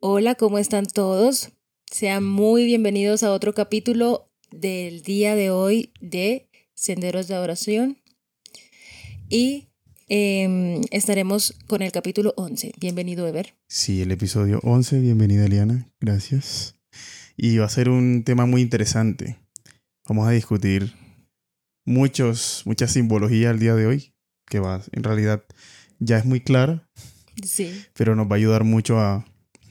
Hola, ¿cómo están todos? Sean muy bienvenidos a otro capítulo del día de hoy de Senderos de Adoración. Y em, estaremos con el capítulo 11. Bienvenido, Ever. Sí, el episodio 11. Bienvenida, Eliana. Gracias. Y va a ser un tema muy interesante. Vamos a discutir muchos, mucha simbología al día de hoy, que va, en realidad ya es muy clara, Sí. pero nos va a ayudar mucho a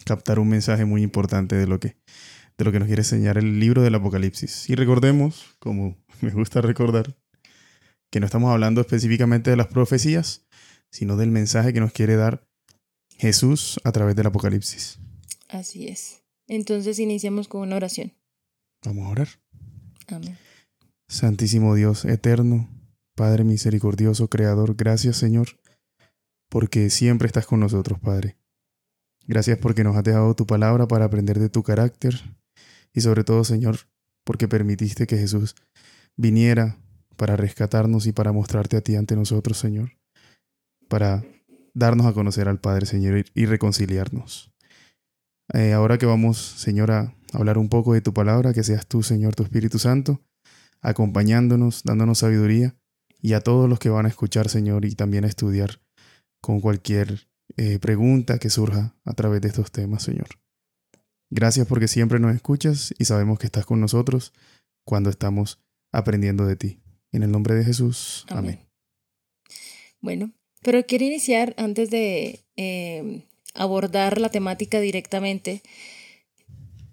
captar un mensaje muy importante de lo que, de lo que nos quiere enseñar el libro del Apocalipsis. Y recordemos, como me gusta recordar, que no estamos hablando específicamente de las profecías, sino del mensaje que nos quiere dar Jesús a través del Apocalipsis. Así es. Entonces iniciamos con una oración. Vamos a orar. Amén. Santísimo Dios eterno, Padre misericordioso, Creador, gracias Señor, porque siempre estás con nosotros, Padre. Gracias porque nos has dejado tu palabra para aprender de tu carácter y sobre todo, Señor, porque permitiste que Jesús viniera para rescatarnos y para mostrarte a ti ante nosotros, Señor, para darnos a conocer al Padre, Señor, y- reconciliarnos. Eh, ahora que vamos, Señor, a hablar un poco de tu palabra, que seas tú, Señor, tu Espíritu Santo, acompañándonos, dándonos sabiduría, y a todos los que van a escuchar, Señor, y también a estudiar con cualquier eh, pregunta que surja a través de estos temas, Señor. Gracias porque siempre nos escuchas y sabemos que estás con nosotros cuando estamos aprendiendo de ti. En el nombre de Jesús. Amén. Bueno, pero quiero iniciar antes de eh, abordar la temática directamente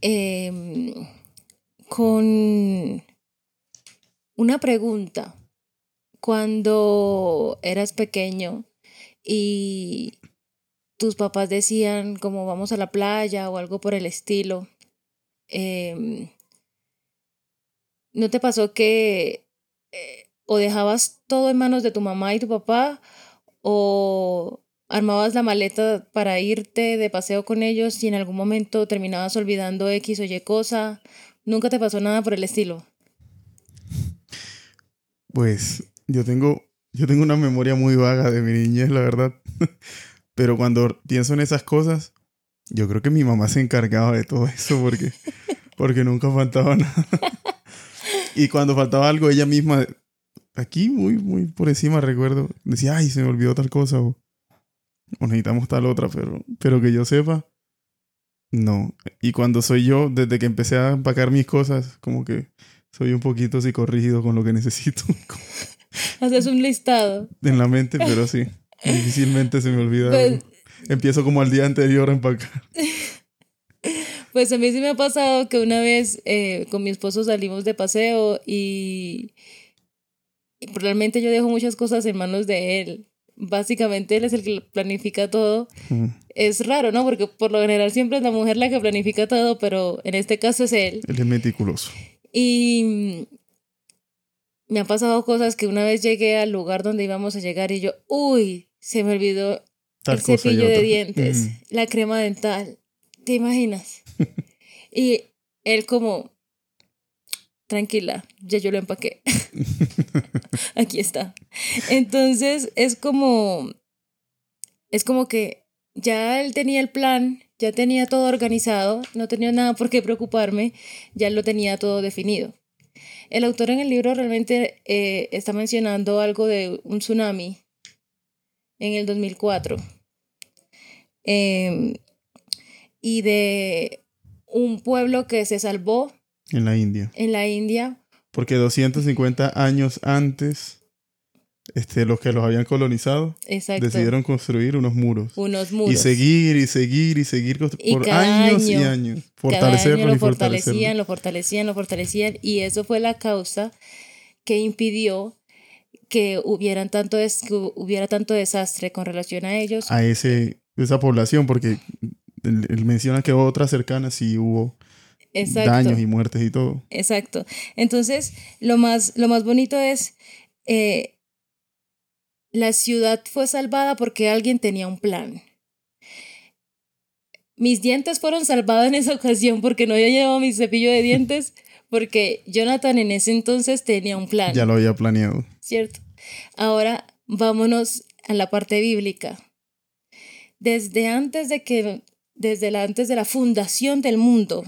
eh, con una pregunta. Cuando eras pequeño y tus papás decían como vamos a la playa o algo por el estilo, em, ¿no te pasó que eh, o dejabas todo en manos de tu mamá y tu papá o armabas la maleta para irte de paseo con ellos y en algún momento terminabas olvidando X o Y cosa? ¿Nunca te pasó nada por el estilo? Pues yo tengo, yo tengo una memoria muy vaga de mi niñez, la verdad. Pero cuando pienso en esas cosas, yo creo que mi mamá se encargaba de todo eso porque, porque nunca faltaba nada. Y cuando faltaba algo, ella misma, aquí muy, muy por encima recuerdo, decía, ay, se me olvidó tal cosa o, o necesitamos tal otra, pero, pero que yo sepa, no. Y cuando soy yo, desde que empecé a empacar mis cosas, como que soy un poquito psicorrígido con lo que necesito Haces un listado. en la mente, pero sí, difícilmente se me olvida. Pues-. Empiezo como al día anterior a empacar. Pues a mí sí me ha pasado que una vez eh, con mi esposo salimos de paseo y, y realmente yo dejo muchas cosas en manos de él. Básicamente él es el que planifica todo. Mm, Es raro, ¿no? Porque por lo general siempre es la mujer la que planifica todo, pero en este caso es él. Él es meticuloso. Y me han pasado cosas que una vez llegué al lugar donde íbamos a llegar y yo, uy, se me olvidó Tal el cepillo de dientes, Mm. la crema dental. ¿Te imaginas? y él como, tranquila, ya yo lo empaqué. Aquí está. Entonces es como, es como que ya él tenía el plan, ya tenía todo organizado, no tenía nada por qué preocuparme, ya lo tenía todo definido. El autor en el libro realmente eh, está mencionando algo de un tsunami en el 2004 eh, y de un pueblo que se salvó En la India. en la India. Porque 250 años antes, este, los que los habían colonizado Exacto. decidieron construir unos muros. unos muros. Y seguir y seguir y seguir Y por años y año- años. Cada año Fortalecerlos lo y fortalecían, fortalecerlos. lo fortalecían, lo fortalecían. Y eso fue la causa que impidió que hubieran tanto des- que hubiera tanto desastre con relación a ellos. A ese, esa población, porque él, él menciona que otras cercanas sí hubo Exacto. daños y muertes y todo. Exacto. Entonces, lo más, lo más bonito es, eh, la ciudad fue salvada porque alguien tenía un plan. Mis dientes fueron salvados en esa ocasión porque no había llevado mi cepillo de dientes, porque Jonathan en ese entonces tenía un plan, Ya lo había planeado. ¿Cierto? Ahora vámonos a la parte bíblica. Desde antes de que desde la, antes de la fundación del mundo,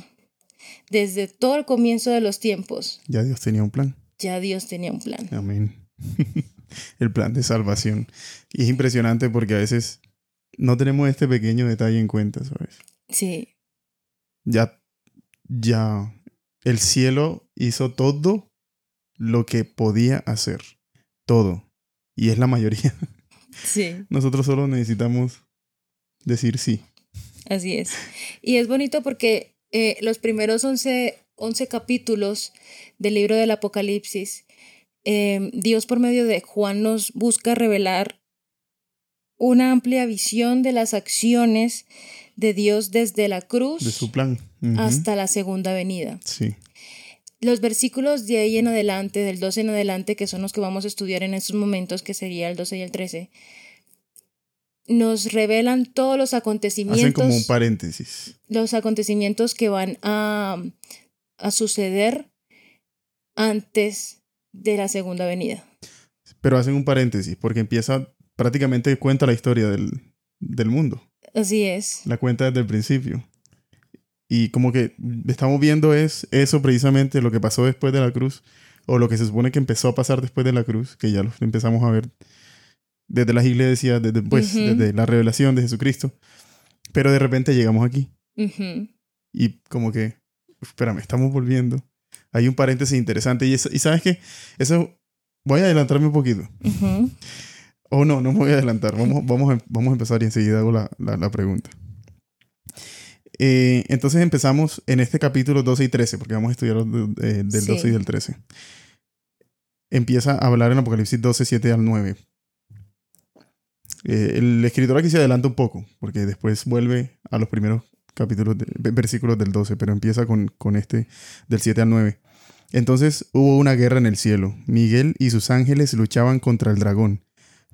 desde todo el comienzo de los tiempos, Ya Dios tenía un plan. ya Dios tenía un plan. Amén. el plan de salvación. Y es impresionante porque a veces no tenemos este pequeño detalle en cuenta, ¿sabes? Sí, Ya, ya el cielo hizo todo lo que podía hacer. Todo. Y es la mayoría. sí. Nosotros solo necesitamos decir sí. Así es. Y es bonito porque eh, los primeros 11, 11 capítulos del libro del Apocalipsis, eh, Dios por medio de Juan nos busca revelar una amplia visión de las acciones de Dios desde la cruz De su plan. Hasta la segunda venida. Sí. Los versículos de ahí en adelante, del 12 en adelante, que son los que vamos a estudiar en estos momentos, que sería el 12 y el 13, nos revelan todos los acontecimientos Hacen como un paréntesis. los acontecimientos que van a, a suceder antes de la segunda venida. Pero hacen un paréntesis porque empieza, prácticamente cuenta la historia del, del mundo. Así es. La cuenta desde el principio. Y como que estamos viendo es eso precisamente, lo que pasó después de la cruz, o lo que se supone que empezó a pasar después de la cruz, que ya lo empezamos a ver desde las iglesias, desde, pues, Ujú. desde la revelación de Jesucristo. Pero de repente llegamos aquí Ujú. y como que, espérame, estamos volviendo. Hay un paréntesis interesante y, eso- y sabes que eso, voy a adelantarme un poquito. Ujú. O no, no me voy a adelantar. Vamos, vamos, a, vamos a empezar y enseguida hago la, la- la pregunta. Eh, entonces empezamos en este capítulo 12 y 13, porque vamos a estudiar eh, del Sí. 12 y del 13. Empieza a hablar en Apocalipsis 12, 7 al 9. Eh, el escritor aquí se adelanta un poco, porque después vuelve a los primeros capítulos, de- versículos del 12, pero empieza con, con este del 7 al 9. Entonces hubo una guerra en el cielo. Miguel y sus ángeles luchaban contra el dragón.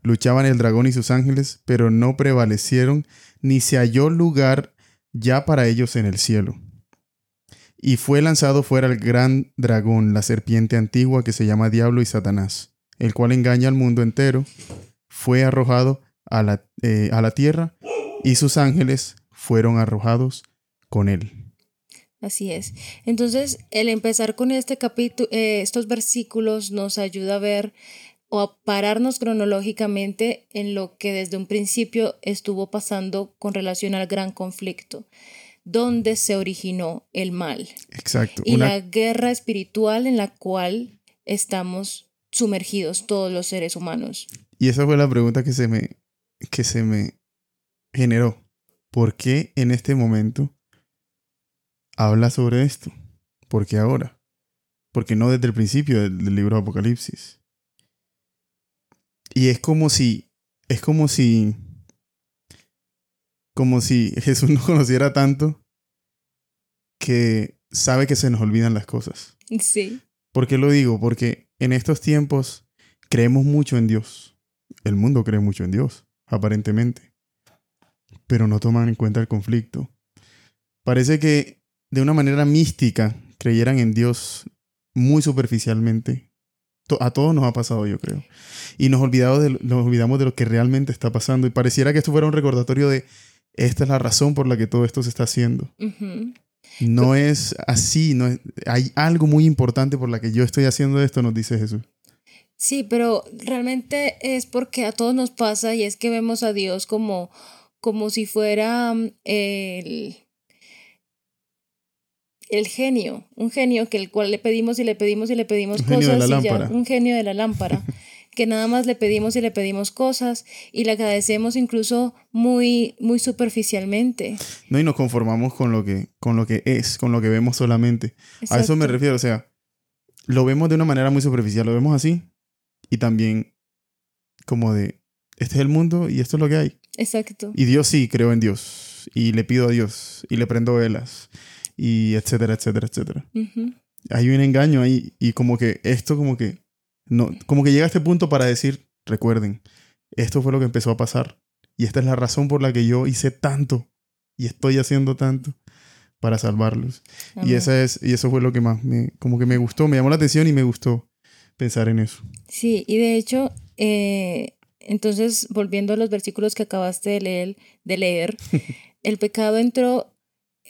Luchaban el dragón y sus ángeles, pero no prevalecieron, ni se halló lugar ya para ellos en el cielo. Y fue lanzado fuera el gran dragón, la serpiente antigua que se llama Diablo y Satanás, el cual engaña al mundo entero. Fue arrojado a la, eh, a la tierra y sus ángeles fueron arrojados con él. Así es. Entonces, el empezar con este capítulo, estos versículos nos ayuda a ver o a pararnos cronológicamente en lo que desde un principio estuvo pasando con relación al gran conflicto, donde se originó el mal Exacto. y Una- la guerra espiritual en la cual estamos sumergidos todos los seres humanos. Y esa fue la pregunta que se me, que se me generó. ¿Por qué en este momento habla sobre esto? ¿Por qué ahora? Porque no desde el principio del, del libro de Apocalipsis. Y es como si, es como si, como si Jesús nos conociera tanto que sabe que se nos olvidan las cosas. Sí, ¿Por qué lo digo? Porque en estos tiempos creemos mucho en Dios. El mundo cree mucho en Dios, aparentemente. Pero no toman en cuenta el conflicto. Parece que de una manera mística creyeran en Dios muy superficialmente. A todos nos ha pasado, yo creo. Y nos, olvidado de, nos olvidamos de lo que realmente está pasando. Y pareciera que esto fuera un recordatorio de esta es la razón por la que todo esto se está haciendo. No es así, no es- hay algo muy importante por la que yo estoy haciendo esto, nos dice Jesús. Sí, pero realmente es porque a todos nos pasa y es que vemos a Dios como, como si fuera mm, el, el genio, un genio que el cual le pedimos y le pedimos y le pedimos Un genio de cosas la y ya, un genio de la lámpara, que nada más le pedimos y le pedimos cosas y le agradecemos incluso muy, muy superficialmente. No, y nos conformamos con lo que, con lo que es, con lo que vemos solamente. A eso me refiero, o sea, lo vemos de una manera muy superficial, lo vemos así y también como de, este es el mundo y esto es lo que hay. Exacto. Y Dios sí, creo en Dios y le pido a Dios y le prendo velas y etcétera, etcétera, etcétera. Ujú. hay un engaño ahí y como que esto como que no como que llega a este punto para decir recuerden esto fue lo que empezó a pasar y esta es la razón por la que yo hice tanto y estoy haciendo tanto para salvarlos y esa es y eso fue lo que más me como que me gustó me llamó la atención y me gustó pensar en eso Sí, y de hecho, eh, entonces, volviendo a los versículos que acabaste de leer, de leer el pecado entró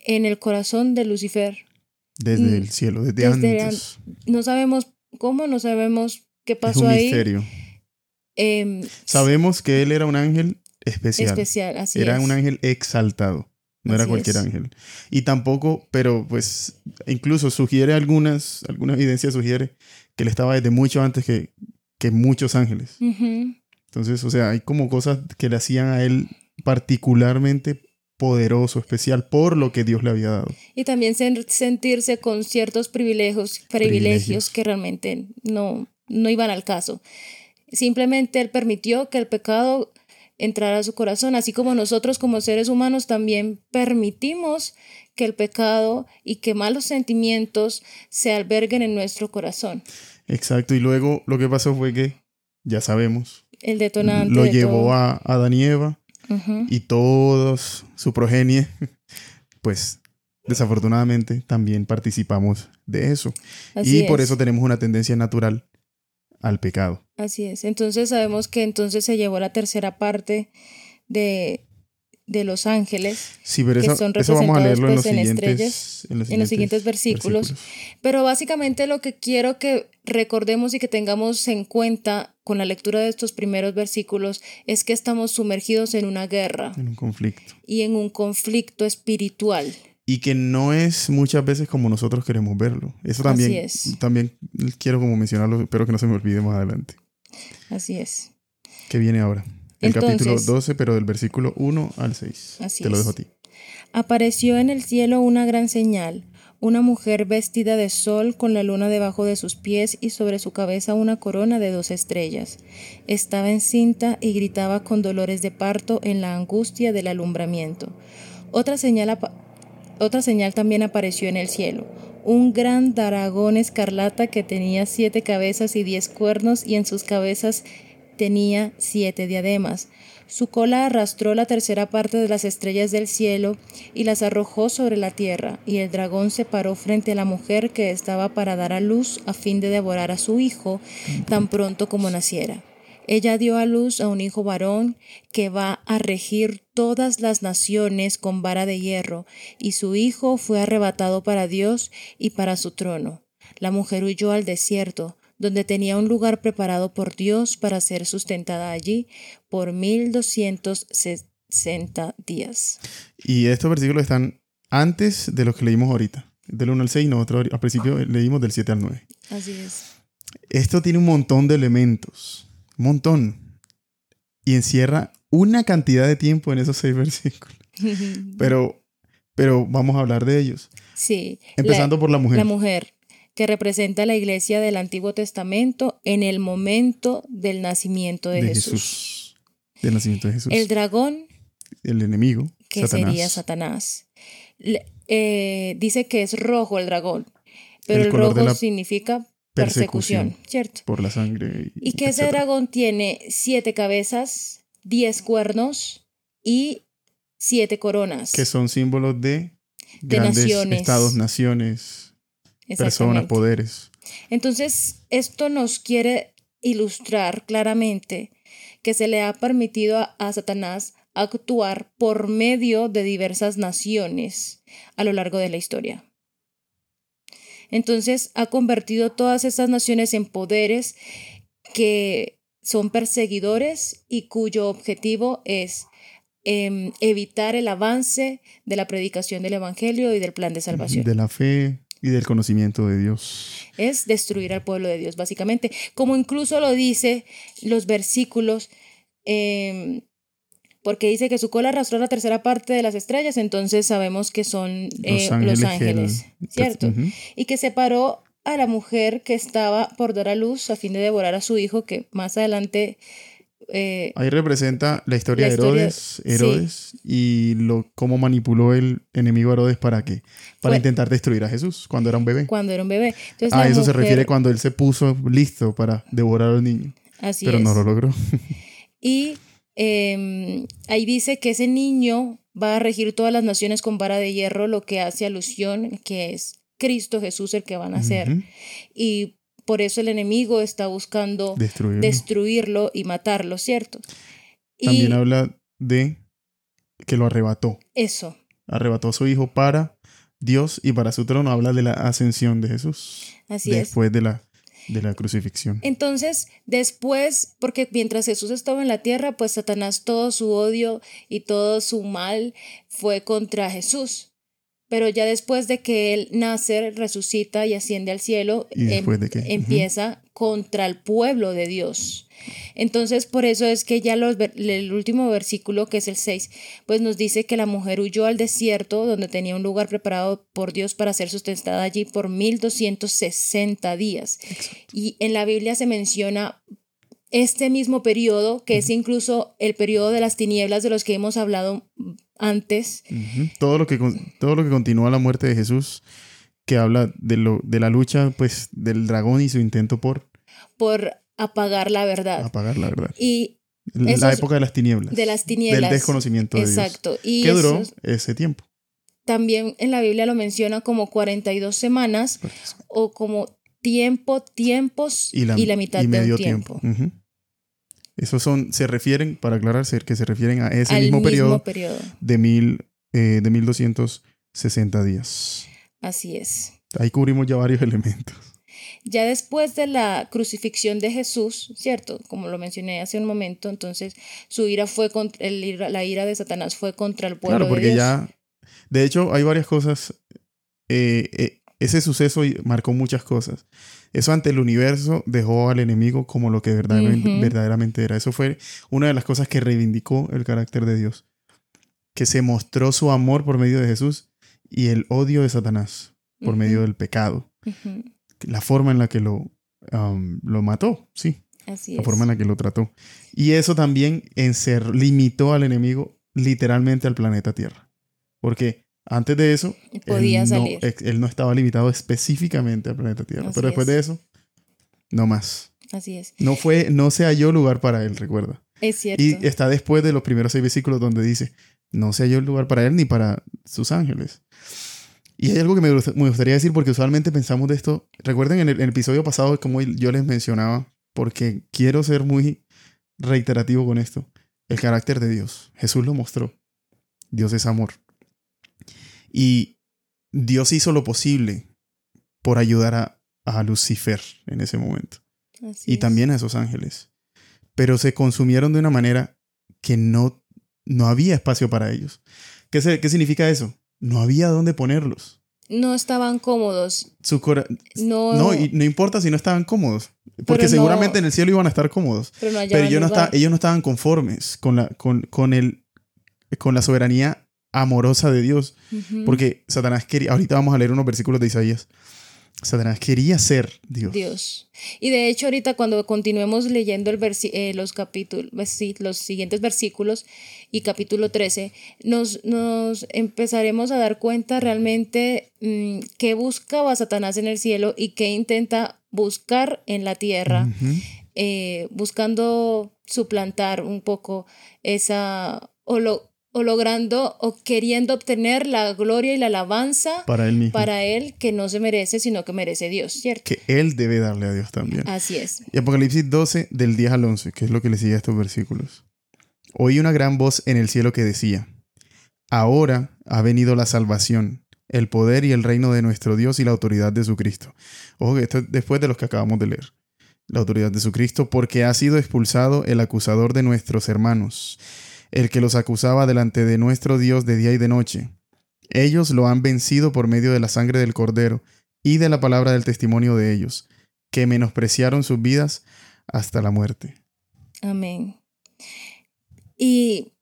en el corazón de Lucifer. Desde Mm, el cielo, desde, desde antes. No sabemos cómo, no sabemos qué Es pasó un ahí. misterio. Em, Sabemos que él era un ángel especial. especial, así era es. un ángel exaltado. No era cualquier es. ángel. Y tampoco, pero pues incluso sugiere algunas, alguna evidencia sugiere que él estaba desde mucho antes que, que muchos ángeles. Entonces, o sea, hay como cosas que le hacían a él particularmente poderoso, especial, por lo que Dios le había dado. Y también sen- sentirse con ciertos privilegios, privilegios, Privilegios. que realmente no, no iban al caso. Simplemente Él permitió que el pecado entrara a su corazón, así como nosotros como seres humanos también permitimos que el pecado y que malos sentimientos se alberguen en nuestro corazón. Exacto. Y luego lo que pasó fue que, ya sabemos, El detonante lo de llevó todo. a Adán y Eva Y todos su progenie, pues desafortunadamente también participamos de eso. Así y por es. eso tenemos una tendencia natural al pecado. Así es. Entonces sabemos que entonces se llevó la tercera parte de, de los ángeles, Sí, pero Que eso, son eso vamos a leerlo en los, representados, pues, en siguientes, en los en los siguientes versículos. pero básicamente lo que quiero que recordemos y que tengamos en cuenta con la lectura de estos primeros versículos es que estamos sumergidos en una guerra En un conflicto. y en un conflicto espiritual. Y que no es muchas veces como nosotros queremos verlo. Eso también, Así es. también quiero como mencionarlo, espero que no se me olvide más adelante. Así es. Que viene ahora. El capítulo Entonces- 12, pero del versículo 1 al 6. Así Te lo dejo a ti. Apareció en el cielo una gran señal, una mujer vestida de sol con la luna debajo de sus pies y sobre su cabeza una corona de dos estrellas. Estaba encinta y gritaba con dolores de parto en la angustia del alumbramiento. Otra señal, también apareció en el cielo, un gran dragón escarlata que tenía siete cabezas y diez cuernos y en sus cabezas tenía siete diademas. Su cola arrastró la tercera parte de las estrellas del cielo y las arrojó sobre la tierra, y el dragón se paró frente a la mujer que estaba para dar a luz a fin de devorar a su hijo tan pronto como naciera. Ella dio a luz a un hijo varón que va a regir todas las naciones con vara de hierro, y su hijo fue arrebatado para Dios y para su trono. La mujer huyó al desierto, donde tenía un lugar preparado por Dios para ser sustentada allí por mil doscientos sesenta días. Y estos versículos están antes de los que leímos ahorita. Del 1 al 6, nosotros al principio leímos del 7 al 9. Así es. Esto tiene un montón de elementos. Un montón. Y encierra una cantidad de tiempo en esos seis versículos. Pero, pero vamos a hablar de ellos. sí. Empezando por la mujer. La mujer, que representa la iglesia del Antiguo Testamento en el momento del nacimiento de, de Jesús. Jesús. Del nacimiento de Jesús. El dragón, El enemigo. que Satanás. sería Satanás. Le- eh, dice que es rojo el dragón, pero El de rojo significa persecución. persecución, ¿cierto? Por la sangre. Y que ese dragón tiene siete cabezas, diez cuernos y siete coronas. Que son símbolos de grandes naciones. estados, naciones, personas, poderes. Entonces, esto nos quiere ilustrar claramente que se le ha permitido a, Satanás actuar por medio de diversas naciones a lo largo de la historia. Entonces, ha convertido todas estas naciones en poderes que son perseguidores y cuyo objetivo es em, evitar el avance de la predicación del Evangelio y del plan de salvación De la fe y del conocimiento de Dios. es destruir al pueblo de Dios, básicamente. Como incluso lo dice los versículos, eh, porque dice que su cola arrastró la tercera parte de las estrellas, entonces sabemos que son eh, los ángeles, que- ¿cierto? Y que separó a la mujer que estaba por dar a luz a fin de devorar a su hijo, que más adelante... eh, Ahí representa la historia La de Herodes, Herodes y lo, cómo manipuló el enemigo Herodes para qué? Para intentar destruir a Jesús cuando era un bebé. cuando era un bebé. Entonces, A eso se refiere cuando él se puso listo para devorar a los niños, Así pero es. no lo logró. Y eh, ahí dice que ese niño va a regir todas las naciones con vara de hierro, lo que hace alusión que es Cristo Jesús el que van a. Ujú. Y por eso el enemigo está buscando Destruirlo. destruirlo y matarlo, ¿cierto? Y También habla de que lo arrebató. Eso. Arrebató a su hijo para Dios y para su trono. Habla de la ascensión de Jesús. Así es. después de la, de la crucifixión. Entonces, después, porque mientras Jesús estaba en la tierra, pues Satanás todo su odio y todo su mal fue contra Jesús. Pero ya después de que él nace, resucita y asciende al cielo, ¿Y después em- empieza contra el pueblo de Dios. Entonces, por eso es que ya los el último versículo, que es el 6, pues nos dice que la mujer huyó al desierto, donde tenía un lugar preparado por Dios para ser sustentada allí por 1260 días. Y en la Biblia se menciona este mismo periodo, que es incluso el periodo de las tinieblas de los que hemos hablado antes, todo, lo que, todo lo que continúa la muerte de Jesús, que habla de, lo, de la lucha pues, del dragón y su intento por por apagar la verdad. apagar la verdad. Y La Esos- época de las tinieblas. de las tinieblas. Del desconocimiento de Dios. Exacto. Y Que duró ese tiempo. también en la Biblia lo menciona como 42 semanas o como tiempo, tiempos y la, mitad y de medio un tiempo. Esos son, se refieren, para aclararse, que se refieren a ese Al mismo, periodo periodo. de, mil, eh, de 1260 días. Así es. Ahí cubrimos ya varios elementos. Ya después de la crucifixión de Jesús, ¿cierto? Como lo mencioné hace un momento, entonces su ira fue contra, el ira- la ira de Satanás fue contra el pueblo Claro, de porque Dios. ya. De hecho, hay varias cosas. eh, eh, ese suceso marcó muchas cosas. Eso ante el universo dejó al enemigo como lo que verdaderamente, era. Eso fue una de las cosas que reivindicó el carácter de Dios. Que se mostró su amor por medio de Jesús y el odio de Satanás por medio del pecado. La forma en la que lo, um, lo mató, sí. Así La es. forma en la que lo trató. Y eso también en ser, limitó al enemigo literalmente al planeta Tierra. Porque antes de eso, Podía él, no, salir. ex- él no estaba limitado específicamente al planeta Tierra. Así Pero después es. de eso, no más. Así es. No fue, no se halló lugar para él, recuerda. Es cierto. Y está después de los primeros seis versículos donde dice, no se halló lugar para él ni para sus ángeles. Y hay algo que me, gust- me gustaría decir porque usualmente pensamos de esto. Recuerden en el, en el episodio pasado como yo les mencionaba, porque quiero ser muy reiterativo con esto, el carácter de Dios. Jesús lo mostró. Dios es amor. Y Dios hizo lo posible por ayudar a, a Lucifer en ese momento Así y es. también a esos ángeles. Pero se consumieron de una manera que no, no había espacio para ellos. ¿Qué, se- ¿Qué significa eso? No había dónde ponerlos. No estaban cómodos. Su cora- No, no, y no importa si no estaban cómodos. Porque Pero no- seguramente en el cielo iban a estar cómodos. pero no Pero ellos no, lugar. esta- ellos no estaban conformes con la, con, con, el, con la soberanía amorosa de Dios. Porque Satanás quería, ahorita vamos a leer unos versículos de Isaías. Satanás quería ser Dios. Dios. Y de hecho ahorita cuando continuemos leyendo el versi- eh, los capítulos, sí, los siguientes versículos y capítulo 13, nos, nos empezaremos a dar cuenta realmente mm, qué buscaba Satanás en el cielo y qué intenta buscar en la tierra, eh, buscando suplantar un poco esa, o, lo- o logrando o queriendo obtener la gloria y la alabanza Para él mismo. para él que no se merece, sino que merece Dios, ¿cierto? Que él debe darle a Dios también. Así es. Y Apocalipsis 12, del 10 al 11, que es lo que le sigue a estos versículos. Oí una gran voz en el cielo que decía, Ahora ha venido la salvación, el poder y el reino de nuestro Dios y la autoridad de su Cristo. Ojo que esto es después de los que acabamos de leer. La autoridad de su Cristo, porque ha sido expulsado el acusador de nuestros hermanos, el que los acusaba delante de nuestro Dios de día y de noche. Ellos lo han vencido por medio de la sangre del Cordero y de la palabra del testimonio de ellos, que menospreciaron sus vidas hasta la muerte. Amén. Y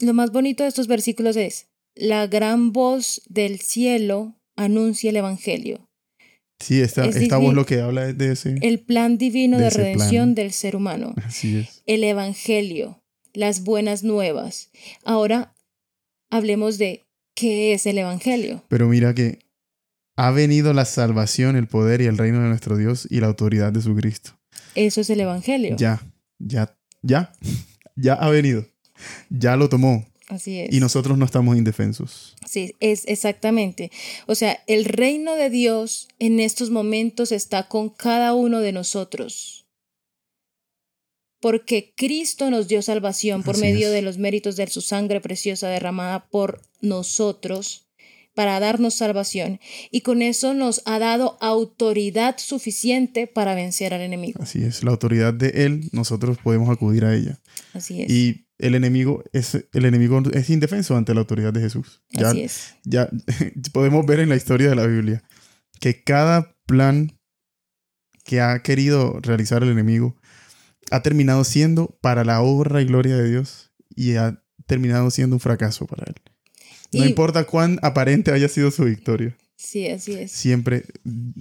lo más bonito de estos versículos es, la gran voz del cielo anuncia el Evangelio, Sí, esta, Es esta voz lo que habla es de ese. el plan divino De de, ese plan. redención del ser humano, Así es. el Evangelio, las buenas nuevas. Ahora hablemos de qué es el Evangelio. Pero mira que ha venido la salvación, el poder y el reino de nuestro Dios y la autoridad de su Cristo. Eso es el Evangelio. Ya, ya, ya, ya ha venido. Ya lo tomó. Así es. Y nosotros no estamos indefensos. Sí, es exactamente. O sea, el reino de Dios en estos momentos está con cada uno de nosotros. Porque Cristo nos dio salvación por Así medio es. de los méritos de su sangre preciosa derramada por nosotros para darnos salvación y con eso nos ha dado autoridad suficiente para vencer al enemigo. Así es, la autoridad de Él, nosotros podemos acudir a ella. Así es. Y el enemigo es, el enemigo es indefenso ante la autoridad de Jesús. Ya, Así es. ya podemos ver en la historia de la Biblia que cada plan que ha querido realizar el enemigo ha terminado siendo para la obra y gloria de Dios y ha terminado siendo un fracaso para él. No Y- importa cuán aparente haya sido su victoria, Sí, así es. siempre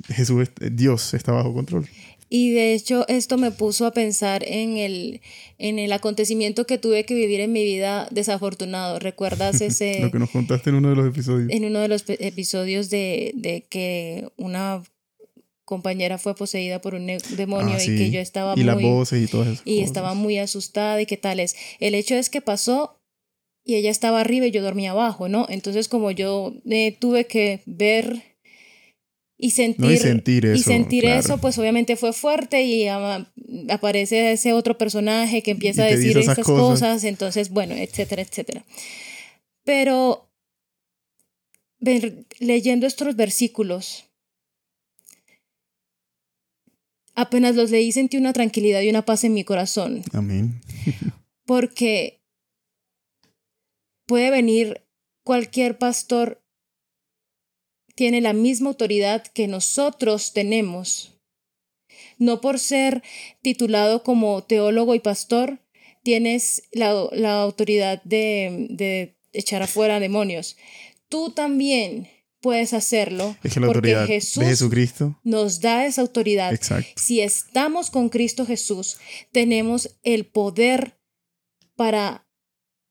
Jesús, Dios está bajo control. Y de hecho esto me puso a pensar en el, en el acontecimiento que tuve que vivir en mi vida desafortunado. ¿Recuerdas ese, Lo que nos contaste en uno de los episodios. en uno de los episodios de, de que una compañera fue poseída por un demonio Ah, y que yo estaba y muy... las voces y todas esas y cosas. estaba muy asustada y qué tal es. El hecho es que pasó y ella estaba arriba y yo dormía abajo, ¿no? Entonces como yo eh, tuve que ver y sentir, No, y sentir eso. y sentir claro. eso, pues obviamente fue fuerte y aparece ese otro personaje que empieza a decir estas cosas. cosas, entonces bueno, etcétera, etcétera. Pero leyendo estos versículos, apenas los leí sentí una tranquilidad y una paz en mi corazón Amén. porque puede venir cualquier pastor, tiene la misma autoridad que nosotros tenemos. No por ser titulado como teólogo y pastor, tienes la, la autoridad de, de echar afuera demonios. Tú también puedes hacerlo Es que la porque autoridad Jesús de Jesucristo. nos da esa autoridad Exacto. si estamos con Cristo Jesús, tenemos el poder para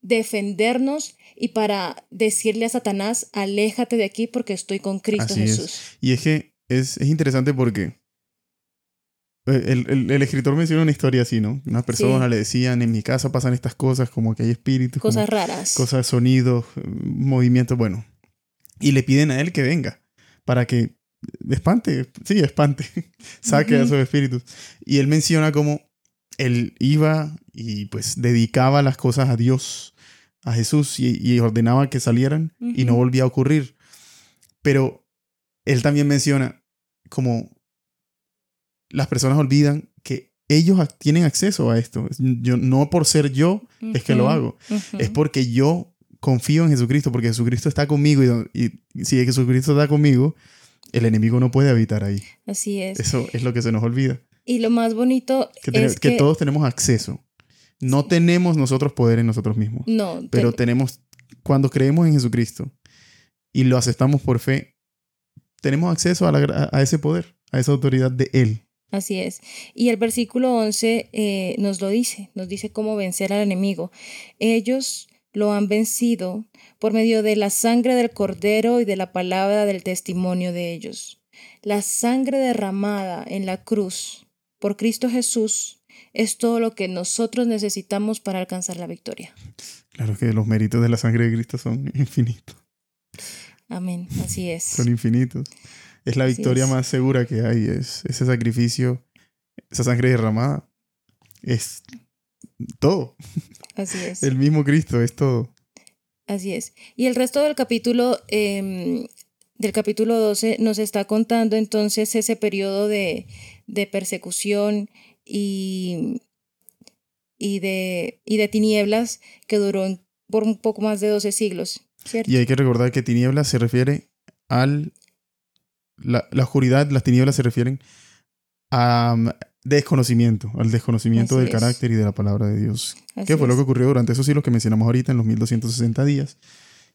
defendernos y para decirle a Satanás, aléjate de aquí porque estoy con Cristo Así es. Jesús. Y es que es, es interesante porque eh, el, el- el escritor menciona una historia así, ¿no? Unas personas le decían, en mi casa pasan estas cosas, como que hay espíritus, Cosas raras. cosas, sonidos, eh, movimientos, bueno. Y le piden a él que venga para que espante, sí, espante, saque a Ujú. esos espíritus. Y él menciona cómo él iba y pues dedicaba las cosas a Dios, a Jesús, y, y ordenaba que salieran y no volvía a ocurrir. Pero él también menciona como las personas olvidan que ellos tienen acceso a esto. Yo, no por ser yo es que lo hago, es porque yo confío en Jesucristo, porque Jesucristo está conmigo y, y si Jesucristo está conmigo, el enemigo no puede habitar ahí. Así es. Eso es lo que se nos olvida. Y lo más bonito Que, es que que, todos tenemos acceso. No tenemos nosotros poder en nosotros mismos, no, pero te- tenemos, cuando creemos en Jesucristo y lo aceptamos por fe, tenemos acceso a, la gra- a ese poder, a esa autoridad de Él. Así es. Y el versículo 11 eh, nos lo dice, nos dice cómo vencer al enemigo. Ellos lo han vencido por medio de la sangre del cordero y de la palabra del testimonio de ellos. La sangre derramada en la cruz por Cristo Jesús es todo lo que nosotros necesitamos para alcanzar la victoria. Claro que los méritos de la sangre de Cristo son infinitos. Amén. Así es. Son infinitos. Es la Así victoria es. más segura que hay. Es ese sacrificio, esa sangre derramada. Es todo. Así es. El mismo Cristo es todo. Así es. Y el resto del capítulo, em, del capítulo 12, nos está contando entonces ese periodo de, de persecución y, y, de, y de tinieblas que duró en- por un poco más de 12 siglos, ¿cierto? Y hay que recordar que tinieblas se refiere al... La, la oscuridad, las tinieblas se refieren a desconocimiento, al desconocimiento Así del es. carácter y de la palabra de Dios. Así ¿Qué fue lo que ocurrió durante esos siglos que mencionamos ahorita en los 1260 días?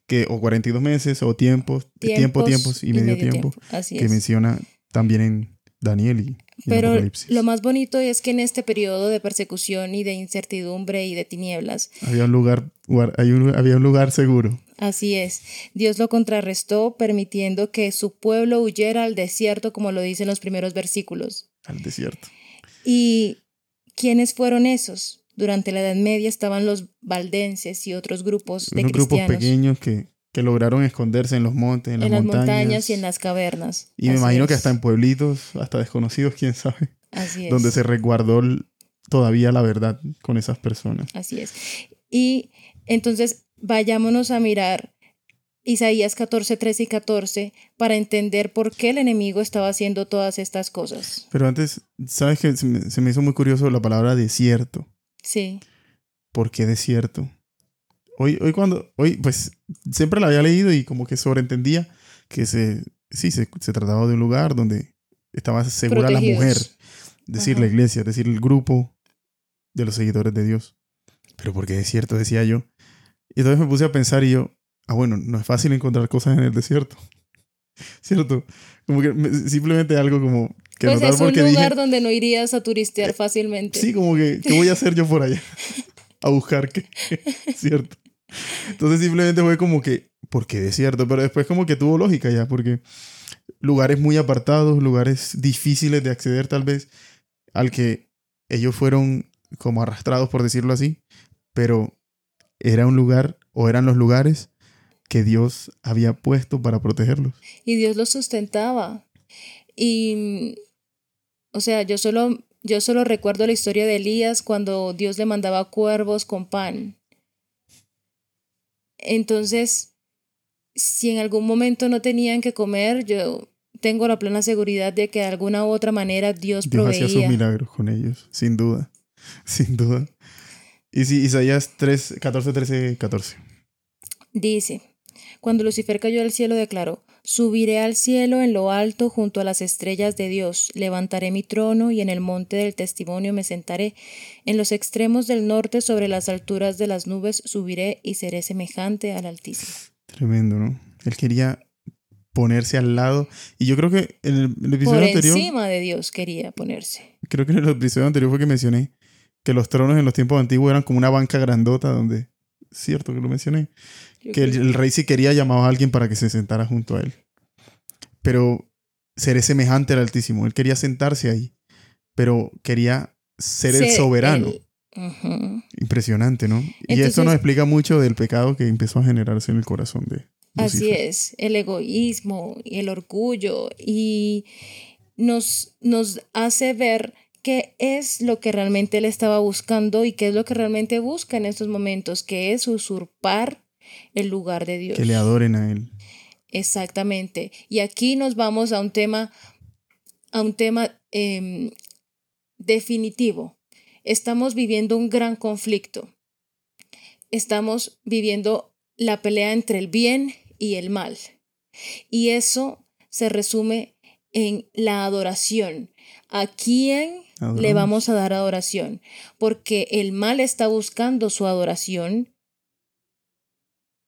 Que, o 42 meses, o tiempos, tiempo, tiempos y, medio, tiempo, Así que es. menciona también en Daniel y, y en Pero Apocalipsis. lo más bonito es que en este periodo de persecución y de incertidumbre y de tinieblas, Había un lugar, hay un- había un lugar seguro. Así es. Dios lo contrarrestó permitiendo que su pueblo huyera al desierto, como lo dicen los primeros versículos. al desierto. ¿Y quiénes fueron esos? Durante la Edad Media estaban los valdenses y otros grupos de Unos grupos cristianos pequeños que, que lograron esconderse en los montes, en las, en las montañas. montañas y en las cavernas. Y me imagino que hasta en pueblitos, hasta desconocidos, quién sabe, Así es. donde se resguardó todavía la verdad con esas personas. Así es. Y entonces vayámonos a mirar Isaías 14, 13 y 14 para entender por qué el enemigo estaba haciendo todas estas cosas. Pero antes, ¿sabes que se me, se me hizo muy curioso la palabra desierto? Sí. ¿Por qué desierto? Hoy, hoy cuando, hoy pues siempre la había leído y como que sobreentendía que se, sí, se, se trataba de un lugar donde estaba segura la mujer, Protegidos. es decir, Ajá. la iglesia, es decir, el grupo de los seguidores de Dios. Pero ¿por qué desierto? Decía yo. Y entonces me puse a pensar y yo, ah, bueno, no es fácil encontrar cosas en el desierto. ¿Cierto? Como que me- simplemente algo como que Pues es un lugar dije, donde no irías a turistear fácilmente. Sí, como que, ¿qué voy a hacer yo por allá? A buscar qué, ¿cierto? Entonces simplemente fue como que, ¿por qué desierto? Pero después como que tuvo lógica ya, porque lugares muy apartados, lugares difíciles de acceder tal vez, al que ellos fueron como arrastrados, por decirlo así, pero era un lugar, o eran los lugares que Dios había puesto para protegerlos. Y Dios los sustentaba. Y, o sea, yo solo, yo solo recuerdo la historia de Elías cuando Dios le mandaba cuervos con pan. Entonces, si en algún momento no tenían que comer, yo tengo la plena seguridad de que de alguna u otra manera Dios, Dios hacía sus milagros con ellos, sin duda, sin duda. Y sí, Isaías 3, 14, 13, 14. Dice, cuando Lucifer cayó del cielo declaró, Subiré al cielo en lo alto junto a las estrellas de Dios, levantaré mi trono y en el monte del testimonio me sentaré, en los extremos del norte sobre las alturas de las nubes subiré y seré semejante al Altísimo. Tremendo, ¿no? Él quería ponerse al lado. Y yo creo que en el, el Por episodio anterior, encima de Dios quería ponerse. creo que en el episodio anterior fue que mencioné que los tronos en los tiempos antiguos eran como una banca grandota donde, cierto que lo mencioné, Yo que el, rey si quería llamaba a alguien para que se sentara junto a él. Pero seré semejante al Altísimo. Él quería sentarse ahí, pero quería ser el soberano. el-. Impresionante, ¿no? y esto nos explica mucho del pecado que empezó a generarse en el corazón de Así Lucifer. es, el egoísmo y el orgullo y nos, nos hace ver qué es lo que realmente él estaba buscando y qué es lo que realmente busca en estos momentos, que es usurpar el lugar de Dios. Que le adoren a él. Exactamente. Y aquí nos vamos a un tema, a un tema em, definitivo. Estamos viviendo un gran conflicto. Estamos viviendo la pelea entre el bien y el mal. Y eso se resume en la adoración. ¿A quién le vamos a dar adoración? Porque el mal está buscando su adoración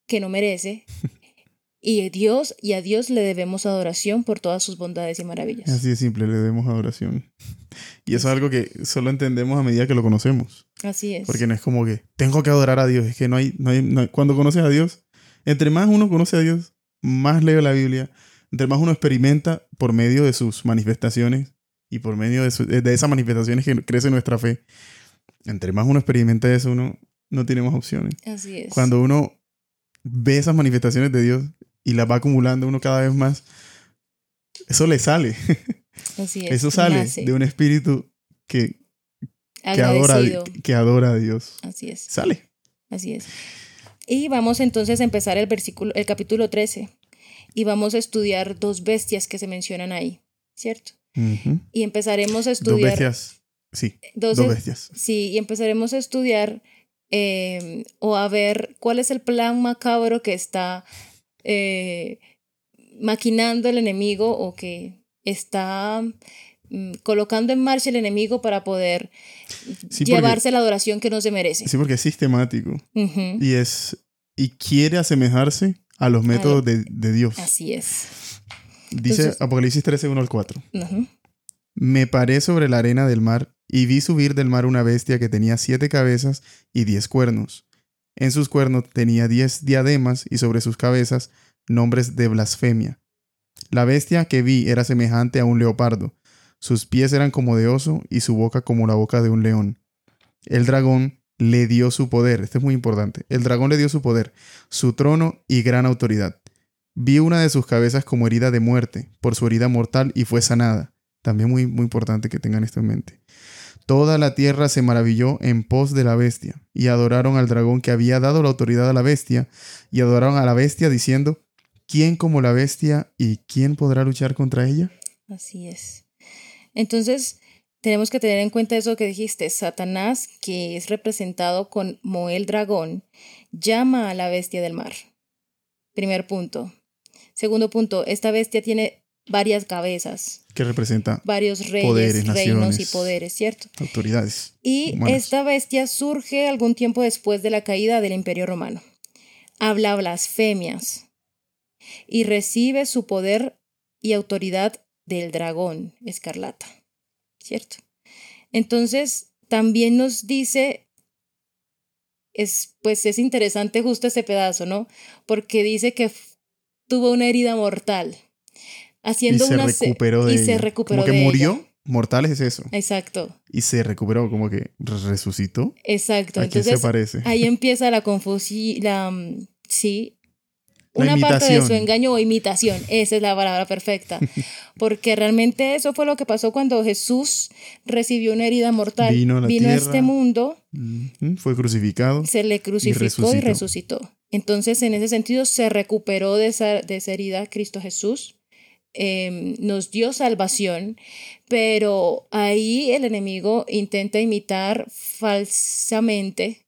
que no merece. Y Dios, y a Dios le debemos adoración por todas sus bondades y maravillas. Así de simple, le demos adoración. Y eso es algo que solo entendemos a medida que lo conocemos. Así es. Porque no es como que tengo que adorar a Dios. Es que no hay, no hay, no hay- Cuando conoces a Dios, entre más uno conoce a Dios, más lee la Biblia, entre más uno experimenta por medio de sus manifestaciones y por medio de, su- de esas manifestaciones que crece nuestra fe, entre más uno experimenta eso, uno no tiene más opciones. Así es. Cuando uno ve esas manifestaciones de Dios y las va acumulando uno cada vez más, eso le sale. Así es. Eso sale nace de un espíritu que, que, adora, que adora a Dios. Así es. Sale. Así es. Y vamos entonces a empezar el versículo, el capítulo 13. Y vamos a estudiar dos bestias que se mencionan ahí, ¿cierto? Y empezaremos a Dos estudiar. bestias. Sí, dos- dos bestias. Sí, y empezaremos a estudiar eh, o a ver cuál es el plan macabro que está eh, maquinando el enemigo o que está mm, colocando en marcha el enemigo para poder Sí, porque- llevarse la adoración que no se merece. Sí, porque es sistemático y es y quiere asemejarse a los métodos de, de Dios. Así es. Dice Entonces- Apocalipsis 13, 1 al 4. Ujú. Me paré sobre la arena del mar y vi subir del mar una bestia que tenía siete cabezas y diez cuernos. En sus cuernos tenía diez diademas y sobre sus cabezas nombres de blasfemia. La bestia que vi era semejante a un leopardo. Sus pies eran como de oso y su boca como la boca de un león. El dragón le dio su poder. Esto es muy importante. El dragón le dio su poder, su trono y gran autoridad. Vi una de sus cabezas como herida de muerte por su herida mortal y fue sanada. También muy, muy importante que tengan esto en mente. Toda la tierra se maravilló en pos de la bestia, y adoraron al dragón que había dado la autoridad a la bestia, y adoraron a la bestia diciendo, ¿quién como la bestia y quién podrá luchar contra ella? Así es. Entonces, tenemos que tener en cuenta eso que dijiste. Satanás, que es representado con Moel dragón, llama a la bestia del mar. Primer punto. Segundo punto, esta bestia tiene varias cabezas, Que representa varios reyes, Poderes, reinos y poderes, ¿cierto? autoridades. Y humanas. esta bestia surge algún tiempo después de la caída del Imperio Romano. Habla blasfemias y recibe su poder y autoridad del dragón escarlata, ¿cierto? Entonces, también nos dice, es, pues es interesante justo ese pedazo, ¿no? Porque dice que tuvo una herida mortal, Y haciendo se una se- recuperó de y se ella. recuperó Como que de ella. murió, mortal es eso. Exacto, Y se recuperó, como que resucitó. exacto. ¿A quién se Entonces, parece? ahí empieza la confusión, la, mm, sí, La una parte de su engaño o imitación, esa es la palabra perfecta, porque realmente eso fue lo que pasó cuando Jesús recibió una herida mortal, Vino a la a tierra. este mundo, Fue crucificado. se le crucificó y resucitó. resucitó. Entonces, en ese sentido, se recuperó de esa, de esa herida Cristo Jesús, eh, nos dio salvación, pero ahí el enemigo intenta imitar falsamente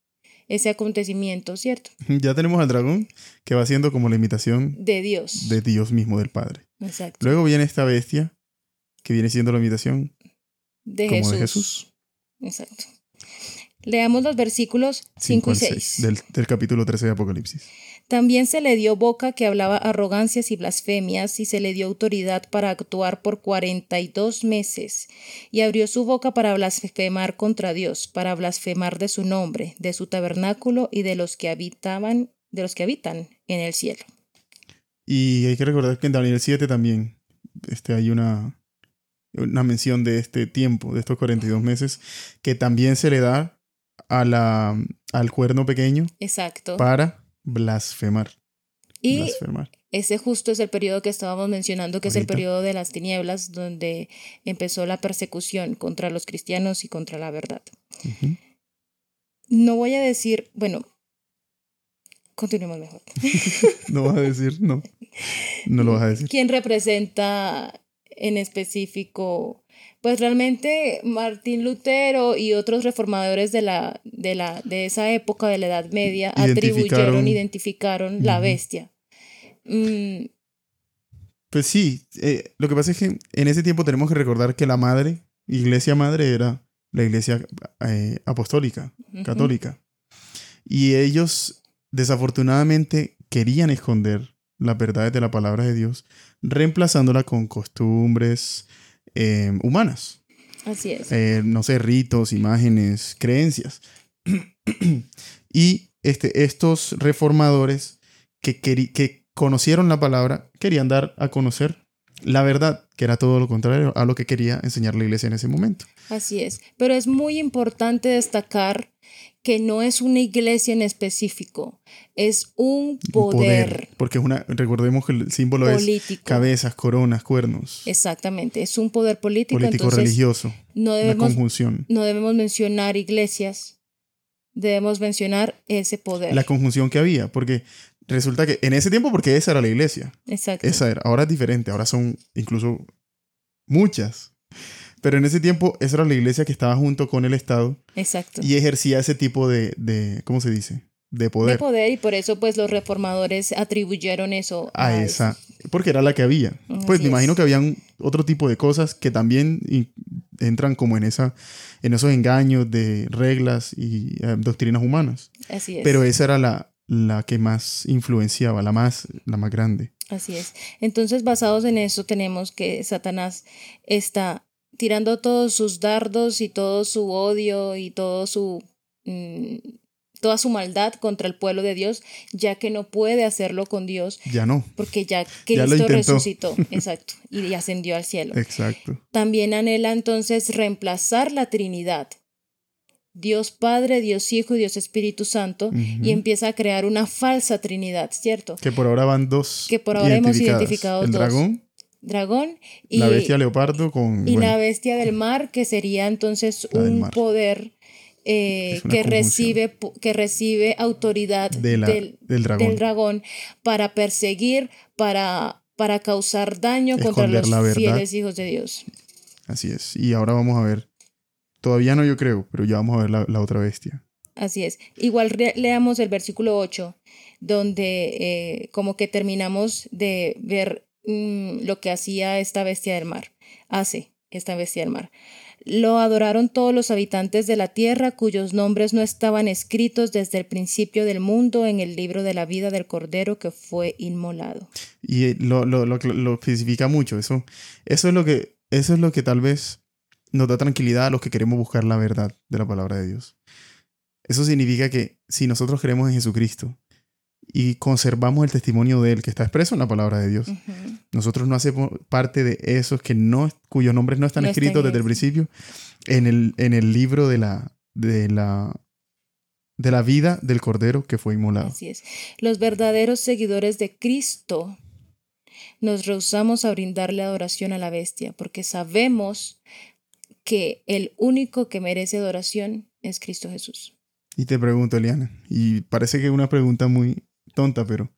ese acontecimiento, ¿cierto? Ya tenemos al dragón que va siendo como la imitación De Dios. de Dios mismo, del Padre. Exacto. Luego viene esta bestia que viene siendo la imitación De como Jesús. de Jesús. Exacto. Leamos los versículos 5 y al 6. del, del capítulo 13 de Apocalipsis. También se le dio boca que hablaba arrogancias y blasfemias, y se le dio autoridad para actuar por cuarenta y dos meses, y abrió su boca para blasfemar contra Dios, para blasfemar de su nombre, de su tabernáculo y de los que habitaban, de los que habitan en el cielo. Y hay que recordar que en Daniel 7 también este, hay una, una mención de este tiempo, de estos 42 meses, que también se le da a la, al cuerno pequeño Exacto. para blasfemar. y blasfemar. ese justo es el periodo que estábamos mencionando, que es el periodo de las tinieblas, donde empezó la persecución contra los cristianos y contra la verdad. No voy a decir, bueno, continuemos mejor. No vas a decir, no. No lo vas a decir. ¿Quién representa en específico? Pues realmente Martín Lutero y otros reformadores de la de la de esa época de la Edad Media atribuyeron, Identificaron- identificaron la bestia. Mm, Pues sí, eh, lo que pasa es que en ese tiempo tenemos que recordar que la madre, iglesia madre, era la iglesia eh, apostólica, católica. Y ellos desafortunadamente querían esconder las verdades de la palabra de Dios, reemplazándola con costumbres eh, humanas. Así es. Eh, no sé, ritos, imágenes, creencias. y este, estos reformadores que, que conocieron la palabra querían dar a conocer la verdad, que era todo lo contrario a lo que quería enseñar la iglesia en ese momento. Así es. Pero es muy importante destacar que no es una iglesia en específico, es un poder, Porque es una, recordemos que el símbolo es político. cabezas, coronas, cuernos, Exactamente, es un poder político, político entonces religioso, no una conjunción. no debemos mencionar iglesias, debemos mencionar ese poder. La conjunción que había, porque resulta que en ese tiempo, porque esa era la iglesia, Exacto. Esa era. Ahora es diferente. Ahora son incluso muchas. Pero en ese tiempo, esa era la iglesia que estaba junto con el Estado Exacto. y ejercía ese tipo de, de ¿cómo se dice? De poder De poder y por eso pues los reformadores atribuyeron eso a esa. Porque era la que había. Pues me imagino que habían otro tipo de cosas que también entran como en, esa, en esos engaños de reglas y eh, doctrinas humanas. Así es. Pero esa era la, la que más influenciaba, la más, la más grande. Así es. Entonces, basados en eso, tenemos que Satanás está tirando todos sus dardos y todo su odio y todo su mm, toda su maldad contra el pueblo de Dios, ya que no puede hacerlo con Dios, Ya no. porque ya Cristo resucitó, exacto, y ascendió al cielo. Exacto. También anhela entonces reemplazar la Trinidad. Dios Padre, Dios Hijo y Dios Espíritu Santo, y empieza a crear una falsa Trinidad, ¿cierto? Que por ahora van dos. Que por ahora hemos identificado El dos. dragón dragón y la bestia leopardo con... y bueno, la bestia del mar, que sería entonces un poder eh, que, recibe, que recibe autoridad de la- del, del dragón. del dragón para perseguir, para, para causar daño contra los fieles hijos de Dios. Así es. Y ahora vamos a ver. Todavía no yo creo, pero ya vamos a ver la, la otra bestia. Así es. Igual leamos el versículo 8, donde eh, como que terminamos de ver mm, lo que hacía esta bestia del mar. Hace esta bestia del mar. Lo adoraron todos los habitantes de la tierra cuyos nombres no estaban escritos desde el principio del mundo en el libro de la vida del Cordero que fue inmolado. Y eh, lo, lo, lo, lo especifica mucho. Eso, eso, es lo que, eso es lo que tal vez nos da tranquilidad a los que queremos buscar la verdad de la palabra de Dios. Eso significa que si nosotros creemos en Jesucristo y conservamos el testimonio de Él que está expreso en la palabra de Dios, nosotros no hacemos parte de esos que no, cuyos nombres no están No escritos desde el el- principio en el, en el libro de la, de la, de la vida del Cordero que fue inmolado. Así es. Los verdaderos seguidores de Cristo nos rehusamos a brindarle adoración a la bestia porque sabemos que el único que merece adoración es Cristo Jesús. Y te pregunto, Eliana, y parece que es una pregunta muy tonta, pero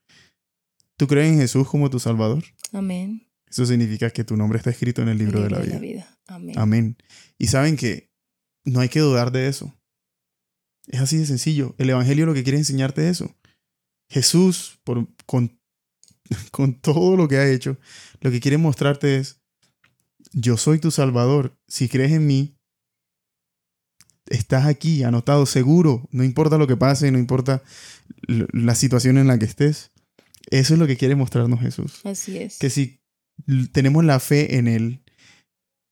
¿tú crees en Jesús como tu Salvador? Amén. Eso significa que tu nombre está escrito en el libro, de, la vida. Amén. Amén. Y saben que no hay que dudar de eso. Es así de sencillo. El Evangelio lo que quiere enseñarte es eso. Jesús, por, con, con todo lo que ha hecho, lo que quiere mostrarte es, yo soy tu Salvador. Si crees en mí, estás aquí, anotado, seguro. No importa lo que pase, no importa la situación en la que estés. Eso es lo que quiere mostrarnos Jesús Así es. que si tenemos la fe en Él,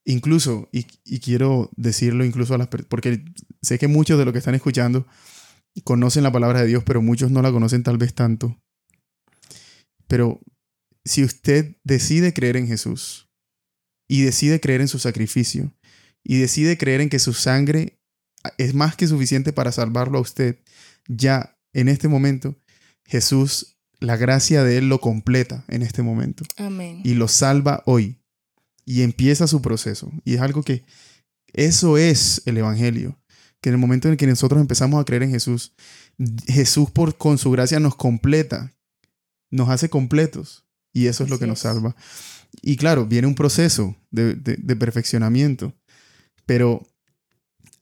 incluso, y, y quiero decirlo incluso a las personas, porque sé que muchos de los que están escuchando conocen la palabra de Dios, pero muchos no la conocen tal vez tanto. Pero si usted decide creer en Jesús y decide creer en su sacrificio y decide creer en que su sangre es más que suficiente para salvarlo a usted, ya en este momento, Jesús, la gracia de Él lo completa en este momento Amén. y lo salva hoy y empieza su proceso. Y es algo que eso es el Evangelio, que en el momento en el que nosotros empezamos a creer en Jesús, Jesús por, con su gracia nos completa, nos hace completos y eso es lo que nos salva. Y claro, viene un proceso de, de- perfeccionamiento, pero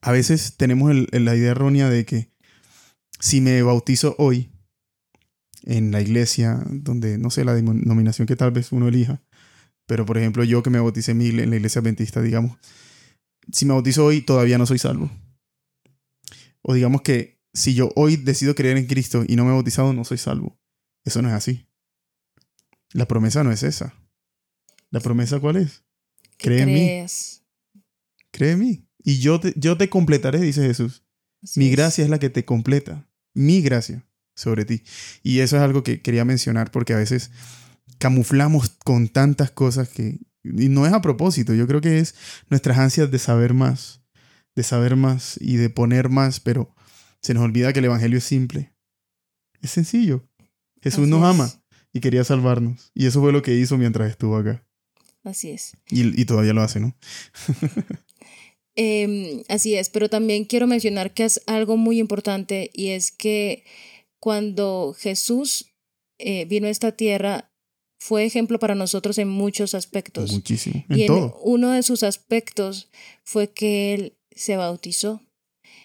a veces tenemos el- la idea errónea de que si me bautizo hoy en la iglesia, donde no sé la denominación que tal vez uno elija, pero por ejemplo yo que me bauticé en la iglesia adventista, digamos, si me bautizo hoy todavía no soy salvo. O digamos que si yo hoy decido creer en Cristo y no me he bautizado, no soy salvo. Eso no es así. La promesa no es esa. ¿La promesa cuál es? Cree en mí. Cree en mí. Y yo te, yo te completaré, dice Jesús. Así Mi es. gracia es la que te completa. Mi gracia sobre ti. Y eso es algo que quería mencionar porque a veces camuflamos con tantas cosas que... Y no es a propósito, yo creo que es nuestras ansias de saber más, de saber más y de poner más, pero se nos olvida que el Evangelio es simple. Es sencillo. Jesús Así nos es. ama y quería salvarnos. Y eso fue lo que hizo mientras estuvo acá. Así es. Y, y todavía lo hace, ¿no? Em, así es, pero también quiero mencionar que es algo muy importante y es que cuando Jesús eh, vino a esta tierra fue ejemplo para nosotros en muchos aspectos. Muchísimo. En y en todo. uno de sus aspectos fue que él se bautizó.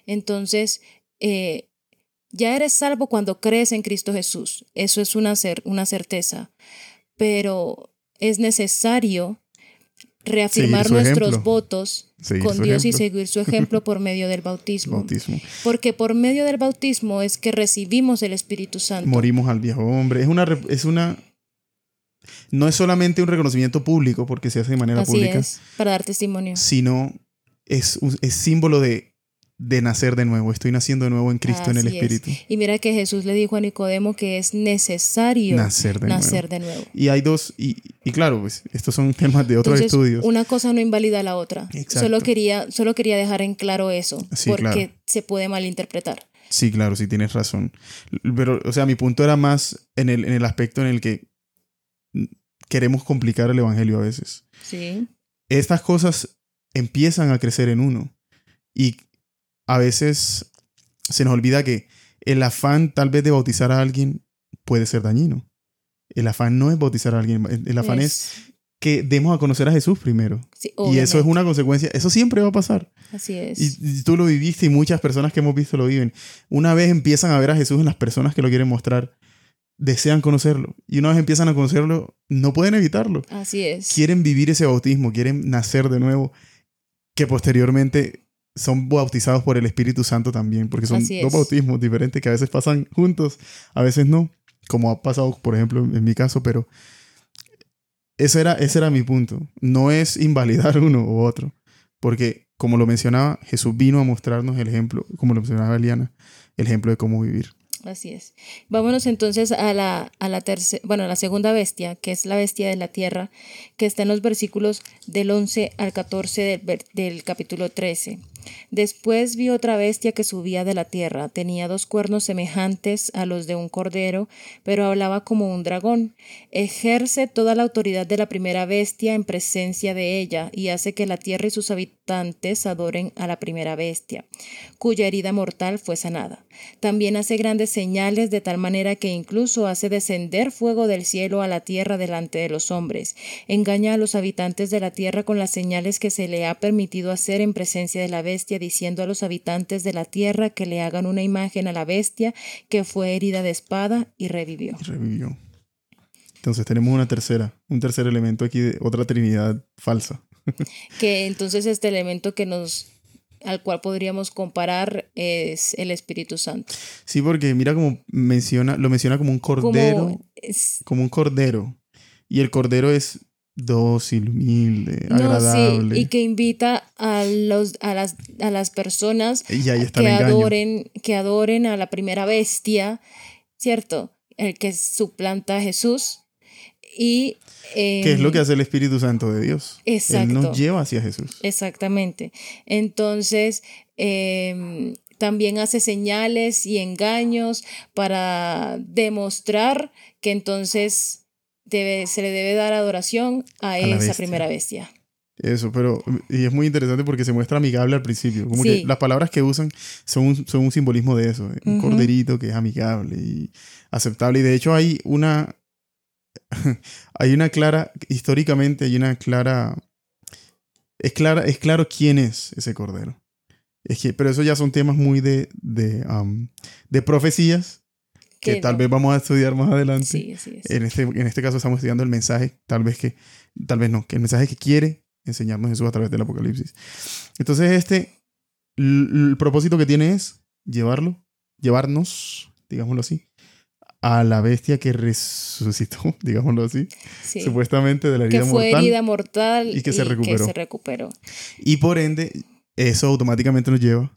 Entonces, eh, ya eres salvo cuando crees en Cristo Jesús. Eso es una, cer- una certeza. Pero es necesario reafirmar nuestros ejemplo. votos Seguir con Dios y seguir su ejemplo por medio del bautismo. Bautismo. Porque por medio del bautismo es que recibimos el Espíritu Santo. morimos al viejo hombre. Es una, es una, no es solamente un reconocimiento público porque se hace de manera Así pública, es, para dar testimonio. sino es, un- es símbolo de, de nacer de nuevo. Estoy naciendo de nuevo en Cristo, en el es. Espíritu. Y mira que Jesús le dijo a Nicodemo que es necesario Nacer de nacer nuevo. de nuevo. Y hay dos, y, y claro, pues estos son temas de otros Entonces, estudios. una cosa no invalida la otra. Exacto. Solo quería, solo quería dejar en claro eso, Sí, porque claro. se puede malinterpretar. Sí, claro, sí tienes razón. Pero, o sea, mi punto era más en el, en el aspecto en el que queremos complicar el Evangelio a veces. Sí. Estas cosas empiezan a crecer en uno y a veces se nos olvida que el afán tal vez de bautizar a alguien puede ser dañino. El afán no es bautizar a alguien, el afán es, que demos a conocer a Jesús primero. Sí, y eso es una consecuencia, eso siempre va a pasar. Así es. Y, y tú lo viviste y muchas personas que hemos visto lo viven. Una vez empiezan a ver a Jesús en las personas que lo quieren mostrar, desean conocerlo. Y una vez empiezan a conocerlo, no pueden evitarlo. Así es. Quieren vivir ese bautismo, quieren nacer de nuevo, que posteriormente son bautizados por el Espíritu Santo también, porque son dos bautismos diferentes que a veces pasan juntos, a veces no, como ha pasado, por ejemplo, en mi caso, pero ese era, ese era mi punto. No es invalidar uno u otro, porque como lo mencionaba, Jesús vino a mostrarnos el ejemplo, como lo mencionaba Eliana, el ejemplo de cómo vivir. Así es. Vámonos entonces a la, a la tercera, bueno, a la segunda bestia, que es la bestia de la tierra, que está en los versículos del 11 al 14 del, del capítulo 13. Después vi otra bestia que subía de la tierra. Tenía dos cuernos semejantes a los de un cordero, pero hablaba como un dragón. Ejerce toda la autoridad de la primera bestia en presencia de ella y hace que la tierra y sus habitantes adoren a la primera bestia, cuya herida mortal fue sanada. También hace grandes señales de tal manera que incluso hace descender fuego del cielo a la tierra delante de los hombres. Engaña a los habitantes de la tierra con las señales que se le ha permitido hacer en presencia de la bestia, diciendo a los habitantes de la tierra que le hagan una imagen a la bestia que fue herida de espada y revivió. Y revivió. Entonces tenemos una tercera, un tercer elemento aquí de otra trinidad falsa. Que entonces este elemento que nos al cual podríamos comparar es el Espíritu Santo. Sí, porque mira como menciona, lo menciona como un cordero, Como es- como un cordero. Y el cordero es dócil, humilde, No, agradable. sí, y que invita a, los, a, las, a las personas que adoren, que adoren a la primera bestia, ¿cierto? El que suplanta a Jesús. Y. eh, Que es lo que hace el Espíritu Santo de Dios. Él Exacto. nos lleva hacia Jesús. Exactamente. Entonces, em, también hace señales y engaños para demostrar que entonces debe, se le debe dar adoración a, esa primera bestia. Eso, pero y es muy interesante porque se muestra amigable al principio. Como Sí. que las palabras que usan son un, son un simbolismo de eso. ¿eh? Un corderito que es amigable y aceptable. Y de hecho hay una. Hay una clara. Históricamente hay una clara. Es, clara, es claro quién es ese cordero. Es que, pero eso ya son temas muy de, de, um, de profecías que, tal vez vamos a estudiar más adelante. Sí, es. En este, en este caso estamos estudiando el mensaje, tal vez que, tal vez no, que el mensaje que quiere enseñarnos Jesús a través del Apocalipsis. Entonces este, el propósito que tiene es llevarlo, llevarnos, digámoslo así, a la bestia que resucitó, digámoslo así, Sí. supuestamente de la herida que fue mortal. herida mortal y que se recuperó. se recuperó. Y por ende, eso automáticamente nos lleva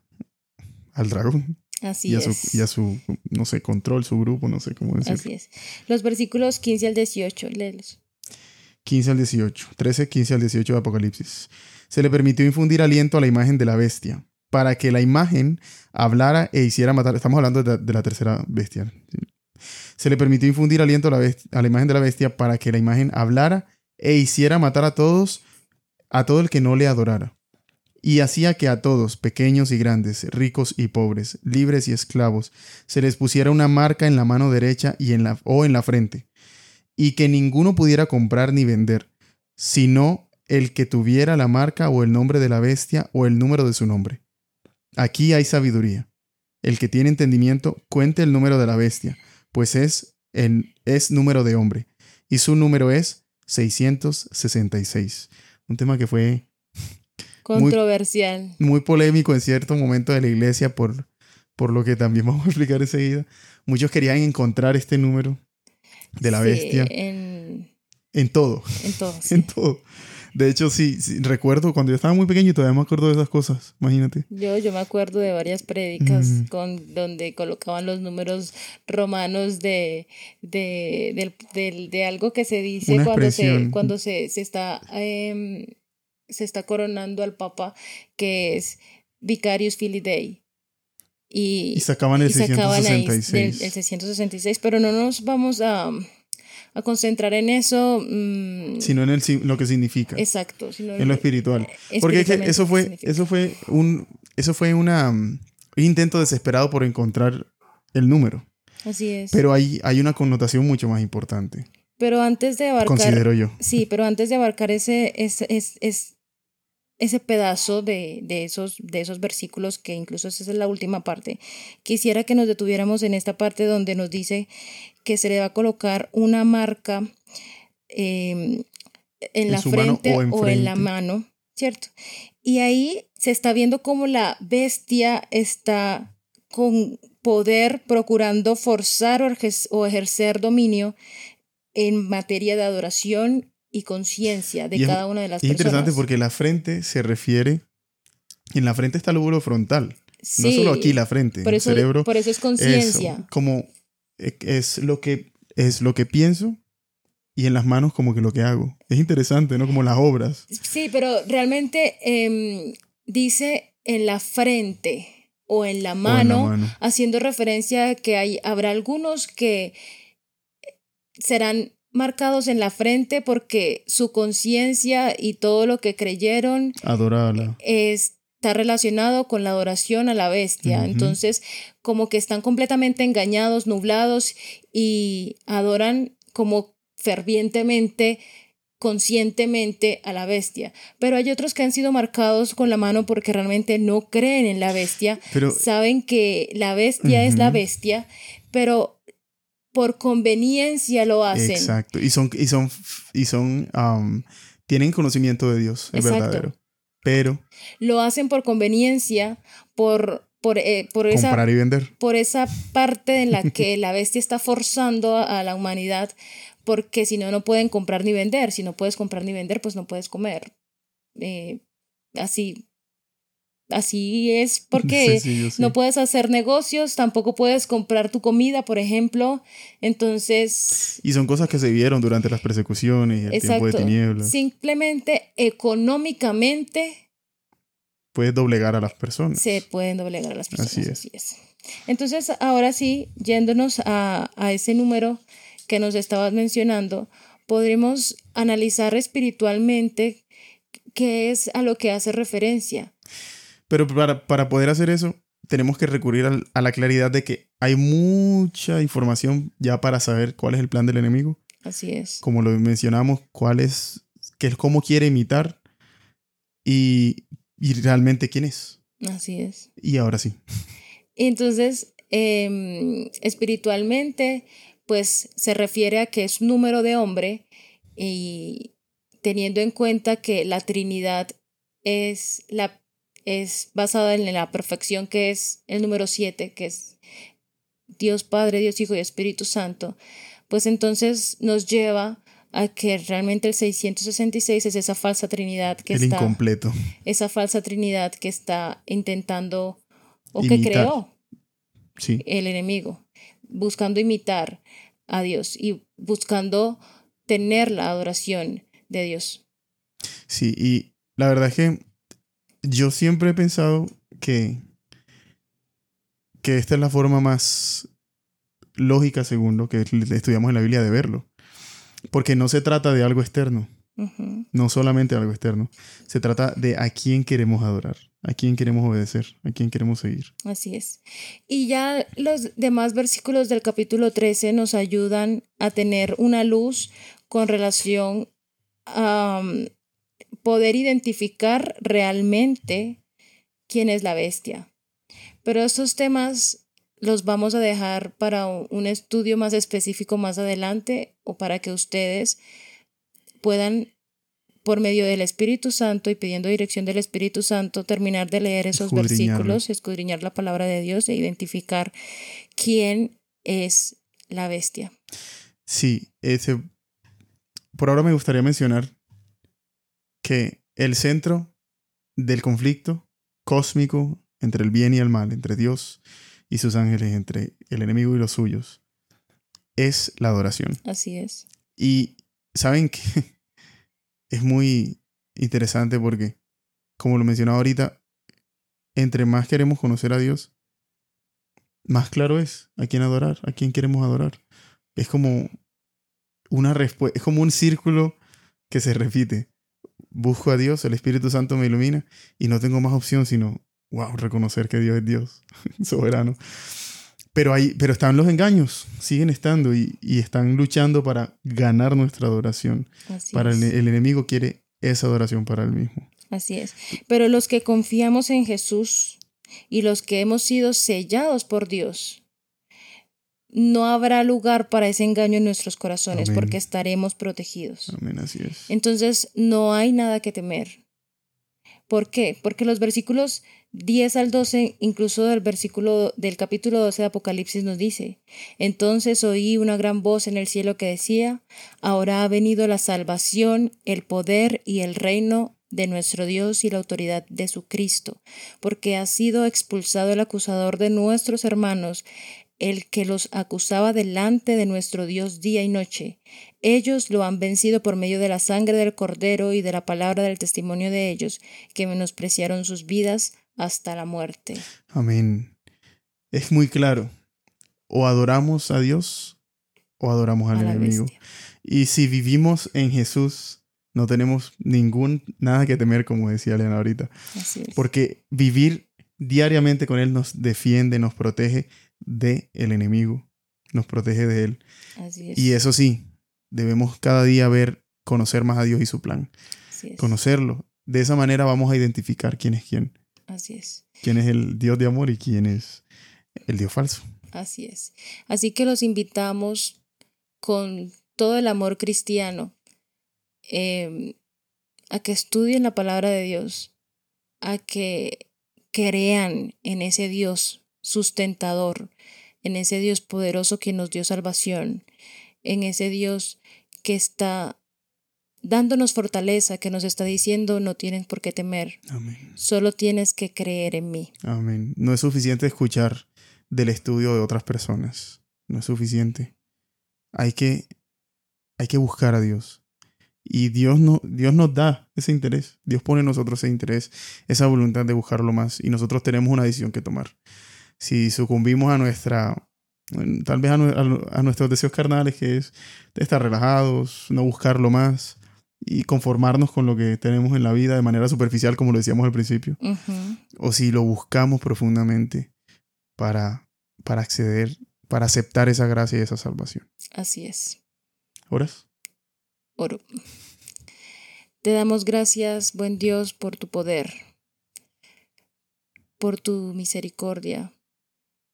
al dragón Así y a, es. su, y a su, no sé, control, su grupo, no sé cómo decirlo. Así es. Los versículos 15 al 18, léelos. 15 al 18, 13, 15 al 18 de Apocalipsis. Se le permitió infundir aliento a la imagen de la bestia, para que la imagen hablara e hiciera matar. Estamos hablando de, de la tercera bestia. Se le permitió infundir aliento a la, a la imagen de la bestia para que la imagen hablara e hiciera matar a todos, a todo el que no le adorara. Y hacía que a todos, pequeños y grandes, ricos y pobres, libres y esclavos, se les pusiera una marca en la mano derecha y en la, o en la frente, y que ninguno pudiera comprar ni vender, sino el que tuviera la marca o el nombre de la bestia o el número de su nombre. Aquí hay sabiduría. El que tiene entendimiento cuente el número de la bestia, pues es, en, es número de hombre, y su número es 666. Un tema que fue Controversial. muy polémico en cierto momento de la iglesia por, por lo que también vamos a explicar enseguida. Muchos querían encontrar este número de la Sí, bestia En, en todo, en todo. sí. en todo. De hecho, sí, sí, recuerdo cuando yo estaba muy pequeño y todavía me acuerdo de esas cosas, imagínate. Yo, yo me acuerdo de varias prédicas Mm. con, donde colocaban los números romanos de, de, del- del- de algo que se dice Una cuando, se, cuando se, se está, em, se está coronando al Papa, que es Vicarius Filii Dei. Y, Y sacaban el y sacaban ahí 666. del- el 666, pero no nos vamos a, a concentrar en eso. mm, Sino en el, lo que significa. exacto. sino en lo espiritual. Porque es que eso ¿qué fue, eso fue un, eso fue una, mm, intento desesperado por encontrar el número. Así es. Pero hay, hay una connotación mucho más importante, Pero antes de abarcar. considero yo. Sí, pero antes de abarcar ese, ese, es- es- ese pedazo de, de esos, de esos versículos, que incluso esa es la última parte, quisiera que nos detuviéramos en esta parte donde nos dice que se le va a colocar una marca eh, en, la frente o o, en en la mano, ¿cierto? Y ahí se está viendo cómo la bestia está con poder procurando forzar o ejercer dominio en materia de adoración y conciencia de Y es- cada una de las Es personas. interesante porque la frente se refiere, en la frente está el lóbulo frontal, no Sí, solo aquí la frente, por el eso, cerebro por eso es es conciencia. como eh, es lo que es lo que pienso y en las manos como que lo que hago. Es interesante, ¿no? Como las obras. Sí, pero realmente em, dice en la frente o en la o en mano, la mano. haciendo referencia a que hay, habrá algunos que serán marcados en la frente porque su conciencia y todo lo que creyeron Adorarla. está relacionado con la adoración a la bestia. Entonces, como que están completamente engañados, nublados y adoran como fervientemente, conscientemente a la bestia. Pero hay otros que han sido marcados con la mano porque realmente no creen en la bestia, Pero saben que la bestia es la bestia, pero por conveniencia lo hacen. Exacto. Y son, y son, y son, um, tienen conocimiento de Dios, es Exacto. verdadero. Pero Lo hacen por conveniencia, por, por, eh, por esa comprar y vender. por esa parte en la que la bestia está forzando a, a la humanidad, porque si no, no pueden comprar ni vender. Si no puedes comprar ni vender, pues no puedes comer. Eh, así, así es porque sí. no puedes hacer negocios, tampoco puedes comprar tu comida, por ejemplo. Entonces, Y son cosas que se vieron durante las persecuciones y el tiempo de tinieblas. Simplemente económicamente Puedes doblegar a las personas. se pueden doblegar a las personas. Así es. Entonces, ahora sí, yéndonos a, a ese número que nos estabas mencionando, podremos analizar espiritualmente qué es a lo que hace referencia. Pero para, para poder hacer eso, tenemos que recurrir al- a la claridad de que hay mucha información ya para saber cuál es el plan del enemigo. Así es. Como lo mencionamos, cuál es, qué es cómo quiere imitar y, y realmente quién es. Así es. Y ahora sí. Entonces, em, espiritualmente, pues se refiere a que es número de hombre y teniendo en cuenta que la Trinidad es, la, es basada en la perfección que es el número 7, que es Dios Padre, Dios Hijo y Espíritu Santo, pues entonces nos lleva a que realmente el 666 es esa falsa Trinidad que el está incompleto. esa falsa Trinidad que está intentando o que creó Sí. el enemigo, buscando imitar a Dios y buscando tener la adoración de Dios. Sí, y la verdad es que yo siempre he pensado que, que esta es la forma más lógica, según lo que estudiamos en la Biblia, de verlo. Porque no se trata de algo externo, no solamente de algo externo. Se trata de a quién queremos adorar, a quién queremos obedecer, a quién queremos seguir. Así es. Y ya los demás versículos del capítulo 13 nos ayudan a tener una luz con relación a um, poder identificar realmente quién es la bestia. Pero estos temas los vamos a dejar para un estudio más específico más adelante o para que ustedes puedan por medio del Espíritu Santo y pidiendo dirección del Espíritu Santo, terminar de leer esos versículos, escudriñar la palabra de Dios e identificar quién es la bestia. Sí, ese, por ahora me gustaría mencionar que el centro del conflicto cósmico entre el bien y el mal, entre Dios y sus ángeles, entre el enemigo y los suyos, es la adoración. Así es. Y saben que es muy interesante porque, como lo mencionaba ahorita, entre más queremos conocer a Dios, más claro es a quién adorar, a quién queremos adorar. Es como una respuesta, es como un círculo que se repite. Busco a Dios, el Espíritu Santo me ilumina y no tengo más opción sino, wow, reconocer que Dios es Dios, soberano. Pero, hay, pero están los engaños, siguen estando y, están luchando para ganar nuestra adoración. para el, el enemigo quiere esa adoración para él mismo. Así es. Pero los que confiamos en Jesús y los que hemos sido sellados por Dios, no habrá lugar para ese engaño en nuestros corazones porque estaremos protegidos. Amén, así es. Entonces no hay nada que temer. ¿Por qué? Porque los versículos 10 al 12, incluso del versículo del capítulo 12 de Apocalipsis nos dice, entonces oí una gran voz en el cielo que decía, ahora ha venido la salvación, el poder y el reino de nuestro Dios y la autoridad de su Cristo, porque ha sido expulsado el acusador de nuestros hermanos, el que los acusaba delante de nuestro Dios día y noche. Ellos lo han vencido por medio de la sangre del Cordero y de la palabra del testimonio de ellos, que menospreciaron sus vidas hasta la muerte. Amén. Es muy claro. O adoramos a Dios o adoramos al enemigo. Y si vivimos en Jesús, no tenemos ningún nada que temer, como decía Elena ahorita. Porque vivir diariamente con Él nos defiende, nos protege de el enemigo, nos protege de Él. Y eso sí, debemos cada día ver, conocer más a Dios y su plan. Conocerlo. De esa manera vamos a identificar quién es quién. Así es. Quién es el Dios de amor y quién es el Dios falso. Así es. Así que los invitamos con todo el amor cristiano Em, a que estudien la palabra de Dios, a que crean en ese Dios sustentador, en ese Dios poderoso que nos dio salvación, en ese Dios que está dándonos fortaleza, que nos está diciendo no tienes por qué temer, solo tienes que creer en mí. Amén. No es suficiente escuchar del estudio de otras personas, no es suficiente. Hay que, hay que buscar a Dios. Y Dios, no, Dios nos da ese interés. Dios pone en nosotros ese interés, esa voluntad de buscarlo más. Y nosotros tenemos una decisión que tomar. Si sucumbimos a nuestra, tal vez a, nuestros deseos carnales, que es estar relajados, no buscarlo más y conformarnos con lo que tenemos en la vida de manera superficial, como lo decíamos al principio. O si lo buscamos profundamente para, para acceder, para aceptar esa gracia y esa salvación. Así es. ¿Horas? oro. Te damos gracias, buen Dios, por tu poder, por tu misericordia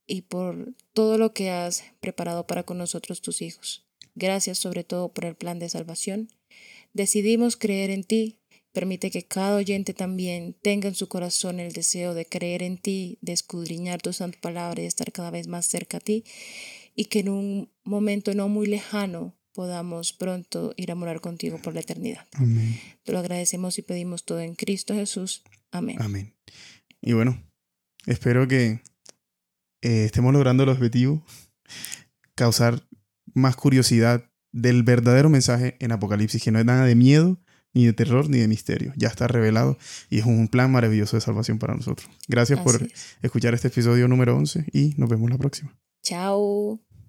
y por todo lo que has preparado para con nosotros tus hijos. Gracias sobre todo por el plan de salvación. Decidimos creer en ti. Permite que cada oyente también tenga en su corazón el deseo de creer en ti, de escudriñar tu santa palabra y estar cada vez más cerca a ti, y que en un momento no muy lejano podamos pronto ir a morar contigo por la eternidad. Amén. Te lo agradecemos y pedimos todo en Cristo Jesús. Amén. Amén. Y bueno, espero que eh, estemos logrando el objetivo, causar más curiosidad del verdadero mensaje en Apocalipsis, que no es nada de miedo, ni de terror, ni de misterio. Ya está revelado y es un plan maravilloso de salvación para nosotros. Gracias por escuchar este episodio número 11 y nos vemos la próxima. Chao.